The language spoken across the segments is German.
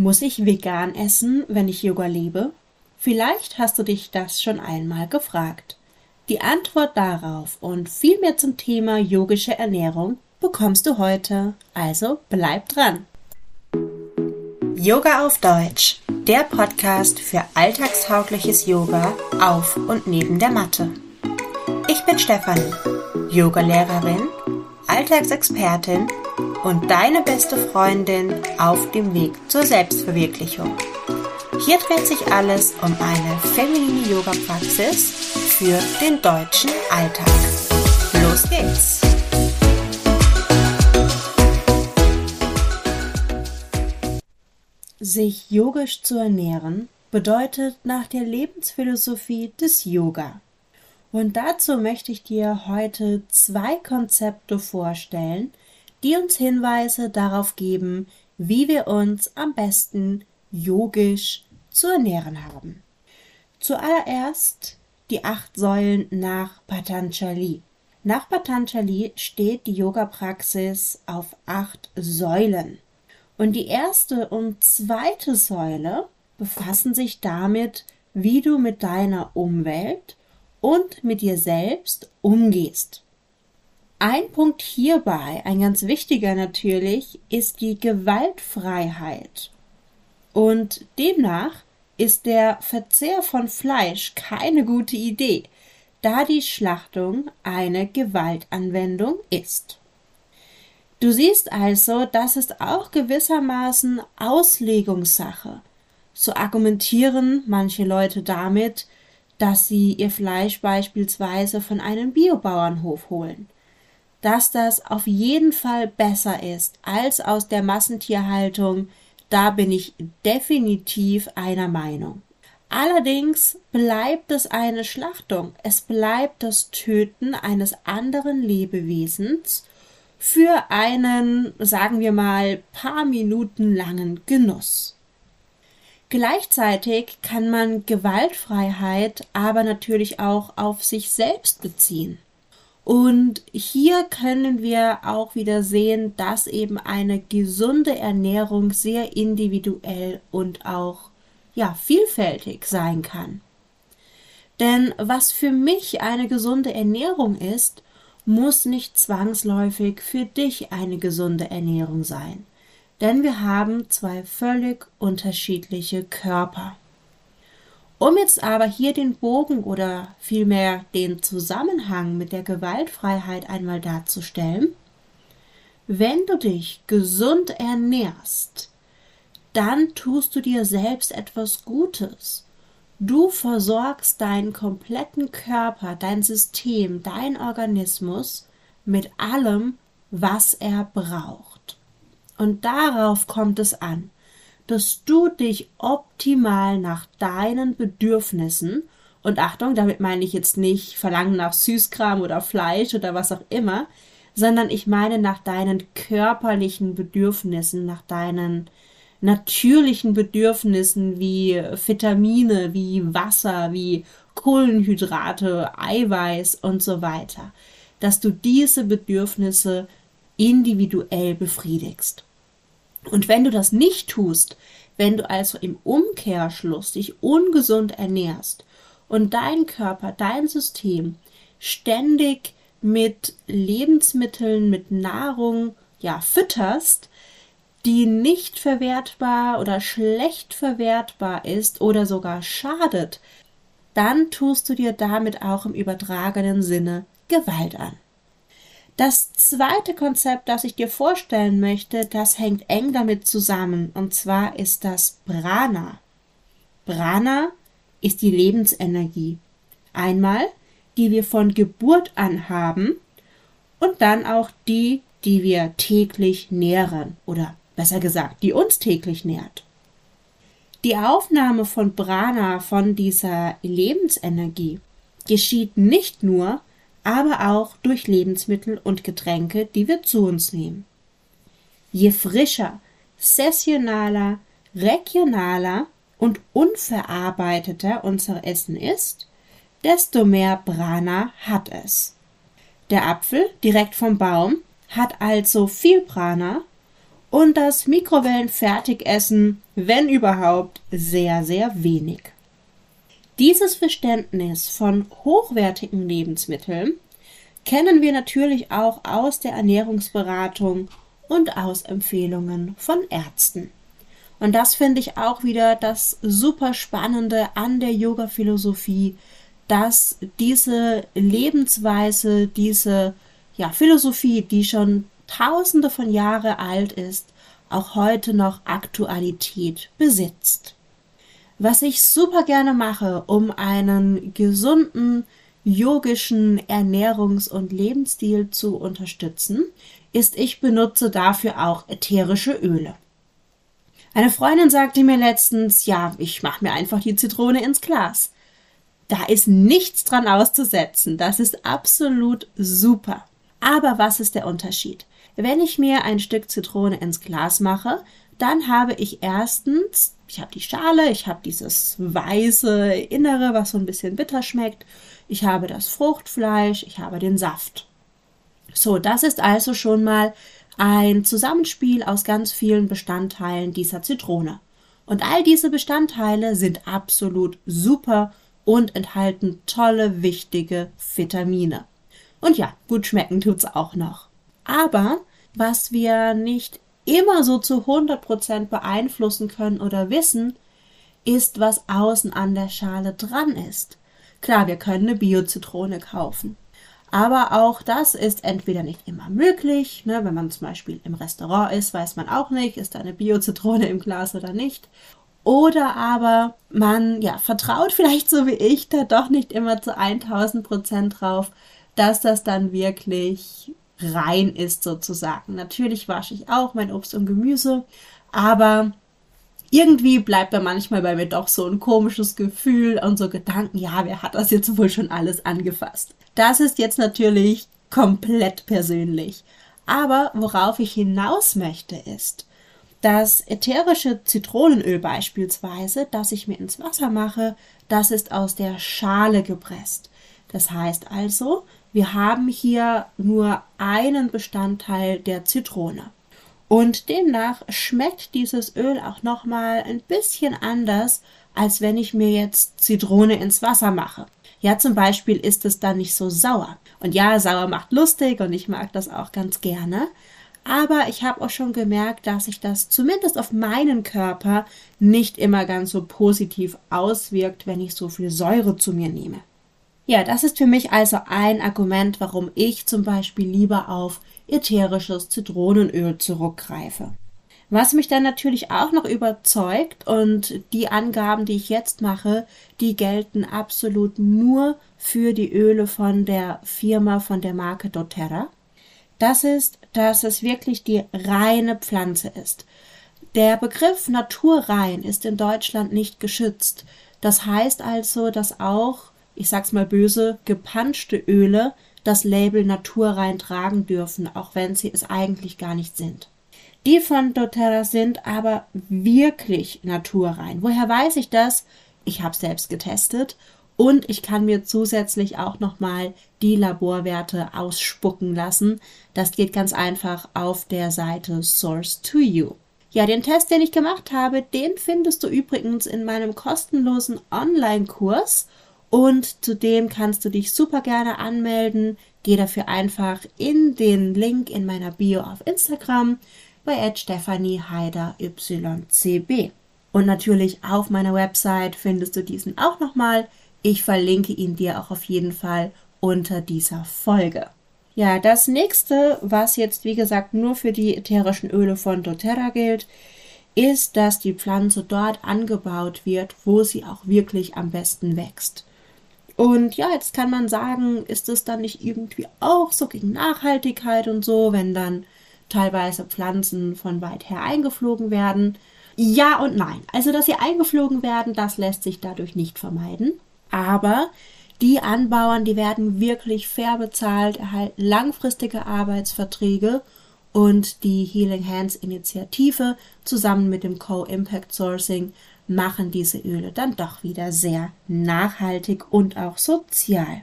Muss ich vegan essen, wenn ich Yoga lebe? Vielleicht hast du dich das schon einmal gefragt. Die Antwort darauf und viel mehr zum Thema yogische Ernährung bekommst du heute, also bleib dran. Yoga auf Deutsch, der Podcast für alltagstaugliches Yoga auf und neben der Matte. Ich bin Stefanie, Yogalehrerin, Alltagsexpertin und deine beste Freundin auf dem Weg zur Selbstverwirklichung. Hier dreht sich alles um eine feminine Yoga-Praxis für den deutschen Alltag. Los geht's! Sich yogisch zu ernähren bedeutet nach der Lebensphilosophie des Yoga. Und dazu möchte ich dir heute zwei Konzepte vorstellen, die uns Hinweise darauf geben, wie wir uns am besten yogisch zu ernähren haben. Zuallererst die acht Säulen nach Patanjali. Nach Patanjali steht die Yoga-Praxis auf acht Säulen. Und die erste und zweite Säule befassen sich damit, wie du mit deiner Umwelt und mit dir selbst umgehst. Ein Punkt hierbei, ein ganz wichtiger natürlich, ist die Gewaltfreiheit. Und demnach ist der Verzehr von Fleisch keine gute Idee, da die Schlachtung eine Gewaltanwendung ist. Du siehst also, das ist auch gewissermaßen Auslegungssache. So argumentieren manche Leute damit, dass sie ihr Fleisch beispielsweise von einem Biobauernhof holen dass das auf jeden Fall besser ist als aus der Massentierhaltung, da bin ich definitiv einer Meinung. Allerdings bleibt es eine Schlachtung, es bleibt das Töten eines anderen Lebewesens für einen, sagen wir mal, paar Minuten langen Genuss. Gleichzeitig kann man Gewaltfreiheit aber natürlich auch auf sich selbst beziehen. Und hier können wir auch wieder sehen, dass eben eine gesunde Ernährung sehr individuell und auch ja, vielfältig sein kann. Denn was für mich eine gesunde Ernährung ist, muss nicht zwangsläufig für dich eine gesunde Ernährung sein. Denn wir haben zwei völlig unterschiedliche Körper. Um jetzt aber hier den Bogen oder vielmehr den Zusammenhang mit der Gewaltfreiheit einmal darzustellen, wenn du dich gesund ernährst, dann tust du dir selbst etwas Gutes. Du versorgst deinen kompletten Körper, dein System, dein Organismus mit allem, was er braucht. Und darauf kommt es an dass du dich optimal nach deinen Bedürfnissen und Achtung, damit meine ich jetzt nicht Verlangen nach Süßkram oder Fleisch oder was auch immer, sondern ich meine nach deinen körperlichen Bedürfnissen, nach deinen natürlichen Bedürfnissen wie Vitamine, wie Wasser, wie Kohlenhydrate, Eiweiß und so weiter, dass du diese Bedürfnisse individuell befriedigst. Und wenn du das nicht tust, wenn du also im Umkehrschluss dich ungesund ernährst und dein Körper, dein System ständig mit Lebensmitteln, mit Nahrung, ja, fütterst, die nicht verwertbar oder schlecht verwertbar ist oder sogar schadet, dann tust du dir damit auch im übertragenen Sinne Gewalt an. Das zweite Konzept, das ich dir vorstellen möchte, das hängt eng damit zusammen, und zwar ist das Prana. Prana ist die Lebensenergie. Einmal, die wir von Geburt an haben und dann auch die, die wir täglich nähren oder besser gesagt, die uns täglich nährt. Die Aufnahme von Prana, von dieser Lebensenergie, geschieht nicht nur, aber auch durch Lebensmittel und Getränke, die wir zu uns nehmen. Je frischer, sessionaler, regionaler und unverarbeiteter unser Essen ist, desto mehr Prana hat es. Der Apfel direkt vom Baum hat also viel Prana und das Mikrowellenfertigessen, wenn überhaupt, sehr, sehr wenig. Dieses Verständnis von hochwertigen Lebensmitteln kennen wir natürlich auch aus der Ernährungsberatung und aus Empfehlungen von Ärzten. Und das finde ich auch wieder das super Spannende an der Yoga-Philosophie, dass diese Lebensweise, diese ja, Philosophie, die schon tausende von Jahre alt ist, auch heute noch Aktualität besitzt. Was ich super gerne mache, um einen gesunden, yogischen Ernährungs- und Lebensstil zu unterstützen, ist, ich benutze dafür auch ätherische Öle. Eine Freundin sagte mir letztens, ja, ich mache mir einfach die Zitrone ins Glas. Da ist nichts dran auszusetzen. Das ist absolut super. Aber was ist der Unterschied? Wenn ich mir ein Stück Zitrone ins Glas mache, dann habe ich erstens, ich habe die Schale, ich habe dieses weiße Innere, was so ein bisschen bitter schmeckt, ich habe das Fruchtfleisch, ich habe den Saft. So, das ist also schon mal ein Zusammenspiel aus ganz vielen Bestandteilen dieser Zitrone. Und all diese Bestandteile sind absolut super und enthalten tolle, wichtige Vitamine. Und ja, gut schmecken tut's auch noch. Aber was wir nicht immer so zu 100% beeinflussen können oder wissen, ist, was außen an der Schale dran ist. Klar, wir können eine Bio-Zitrone kaufen. Aber auch das ist entweder nicht immer möglich. Ne? Wenn man zum Beispiel im Restaurant ist, weiß man auch nicht, ist da eine Bio-Zitrone im Glas oder nicht. Oder aber man ja, vertraut vielleicht so wie ich da doch nicht immer zu 1000 Prozent drauf, dass das dann wirklich rein ist sozusagen. Natürlich wasche ich auch mein Obst und Gemüse, aber irgendwie bleibt da manchmal bei mir doch so ein komisches Gefühl und so Gedanken, ja, wer hat das jetzt wohl schon alles angefasst? Das ist jetzt natürlich komplett persönlich. Aber worauf ich hinaus möchte ist, das ätherische Zitronenöl beispielsweise, das ich mir ins Wasser mache, das ist aus der Schale gepresst. Das heißt also, wir haben hier nur einen Bestandteil der Zitrone. Und demnach schmeckt dieses Öl auch nochmal ein bisschen anders, als wenn ich mir jetzt Zitrone ins Wasser mache. Ja, zum Beispiel ist es dann nicht so sauer. Und ja, sauer macht lustig und ich mag das auch ganz gerne. Aber ich habe auch schon gemerkt, dass sich das zumindest auf meinen Körper nicht immer ganz so positiv auswirkt, wenn ich so viel Säure zu mir nehme. Ja, das ist für mich also ein Argument, warum ich zum Beispiel lieber auf ätherisches Zitronenöl zurückgreife. Was mich dann natürlich auch noch überzeugt und die Angaben, die ich jetzt mache, die gelten absolut nur für die Öle von der Firma, von der Marke doTERRA. Das ist, dass es wirklich die reine Pflanze ist. Der Begriff naturrein ist in Deutschland nicht geschützt. Das heißt also, dass auch ich sag's mal böse, gepanschte Öle das Label naturrein tragen dürfen, auch wenn sie es eigentlich gar nicht sind. Die von doTERRA sind aber wirklich naturrein. Woher weiß ich das? Ich habe selbst getestet und ich kann mir zusätzlich auch nochmal die Laborwerte ausspucken lassen. Das geht ganz einfach auf der Seite Source to You. Ja, den Test, den ich gemacht habe, den findest du übrigens in meinem kostenlosen Online-Kurs und zudem kannst du dich super gerne anmelden. Geh dafür einfach in den Link in meiner Bio auf Instagram bei Stephanie Heider YCB. Und natürlich auf meiner Website findest du diesen auch nochmal. Ich verlinke ihn dir auch auf jeden Fall unter dieser Folge. Ja, das nächste, was jetzt wie gesagt nur für die ätherischen Öle von doTERRA gilt, ist, dass die Pflanze dort angebaut wird, wo sie auch wirklich am besten wächst. Und ja, jetzt kann man sagen, ist es dann nicht irgendwie auch so gegen Nachhaltigkeit und so, wenn dann teilweise Pflanzen von weit her eingeflogen werden? Ja und nein. Also, dass sie eingeflogen werden, das lässt sich dadurch nicht vermeiden. Aber die Anbauern, die werden wirklich fair bezahlt, erhalten langfristige Arbeitsverträge und die Healing Hands Initiative zusammen mit dem Co-Impact Sourcing machen diese Öle dann doch wieder sehr nachhaltig und auch sozial.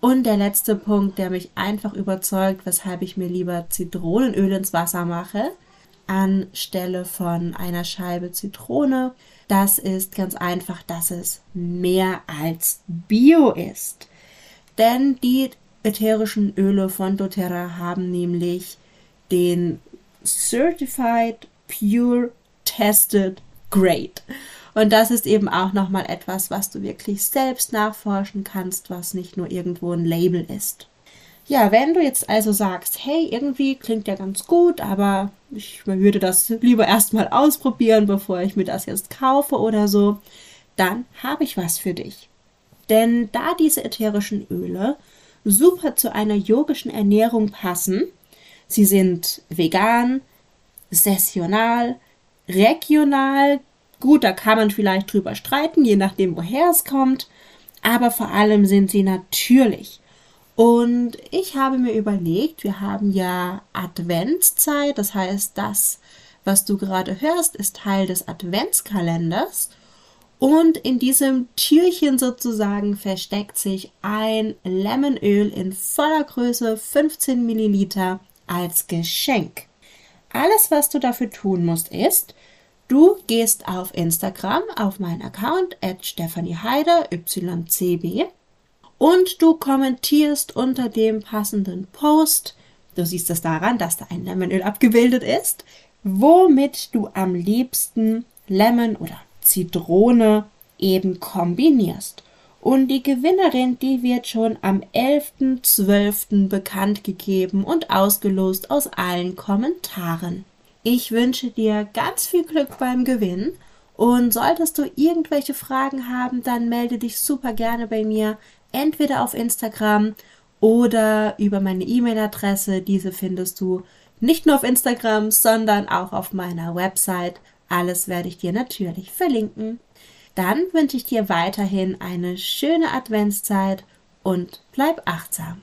Und der letzte Punkt, der mich einfach überzeugt, weshalb ich mir lieber Zitronenöl ins Wasser mache, anstelle von einer Scheibe Zitrone. Das ist ganz einfach, dass es mehr als Bio ist. Denn die ätherischen Öle von doTERRA haben nämlich den Certified Pure Tested Grade. Und das ist eben auch nochmal etwas, was du wirklich selbst nachforschen kannst, was nicht nur irgendwo ein Label ist. Ja, wenn du jetzt also sagst, hey, irgendwie klingt ja ganz gut, aber ich würde das lieber erstmal ausprobieren, bevor ich mir das jetzt kaufe oder so, dann habe ich was für dich. Denn da diese ätherischen Öle super zu einer yogischen Ernährung passen, sie sind vegan, sessional, regional, gut, da kann man vielleicht drüber streiten, je nachdem, woher es kommt, aber vor allem sind sie natürlich. Und ich habe mir überlegt, wir haben ja Adventszeit, das heißt, das, was du gerade hörst, ist Teil des Adventskalenders. Und in diesem Türchen sozusagen versteckt sich ein Lemonöl in voller Größe 15 Milliliter als Geschenk. Alles, was du dafür tun musst, ist, du gehst auf Instagram auf meinen Account at Stephanie Heider, YCB und du kommentierst unter dem passenden Post. Du siehst es daran, dass da ein Lemonöl abgebildet ist, womit du am liebsten Lemon oder Zitrone eben kombinierst. Und die Gewinnerin, die wird schon am 11.12. bekannt gegeben und ausgelost aus allen Kommentaren. Ich wünsche dir ganz viel Glück beim Gewinn und solltest du irgendwelche Fragen haben, dann melde dich super gerne bei mir entweder auf Instagram oder über meine E-Mail-Adresse. Diese findest du nicht nur auf Instagram, sondern auch auf meiner Website. Alles werde ich dir natürlich verlinken. Dann wünsche ich dir weiterhin eine schöne Adventszeit und bleib achtsam.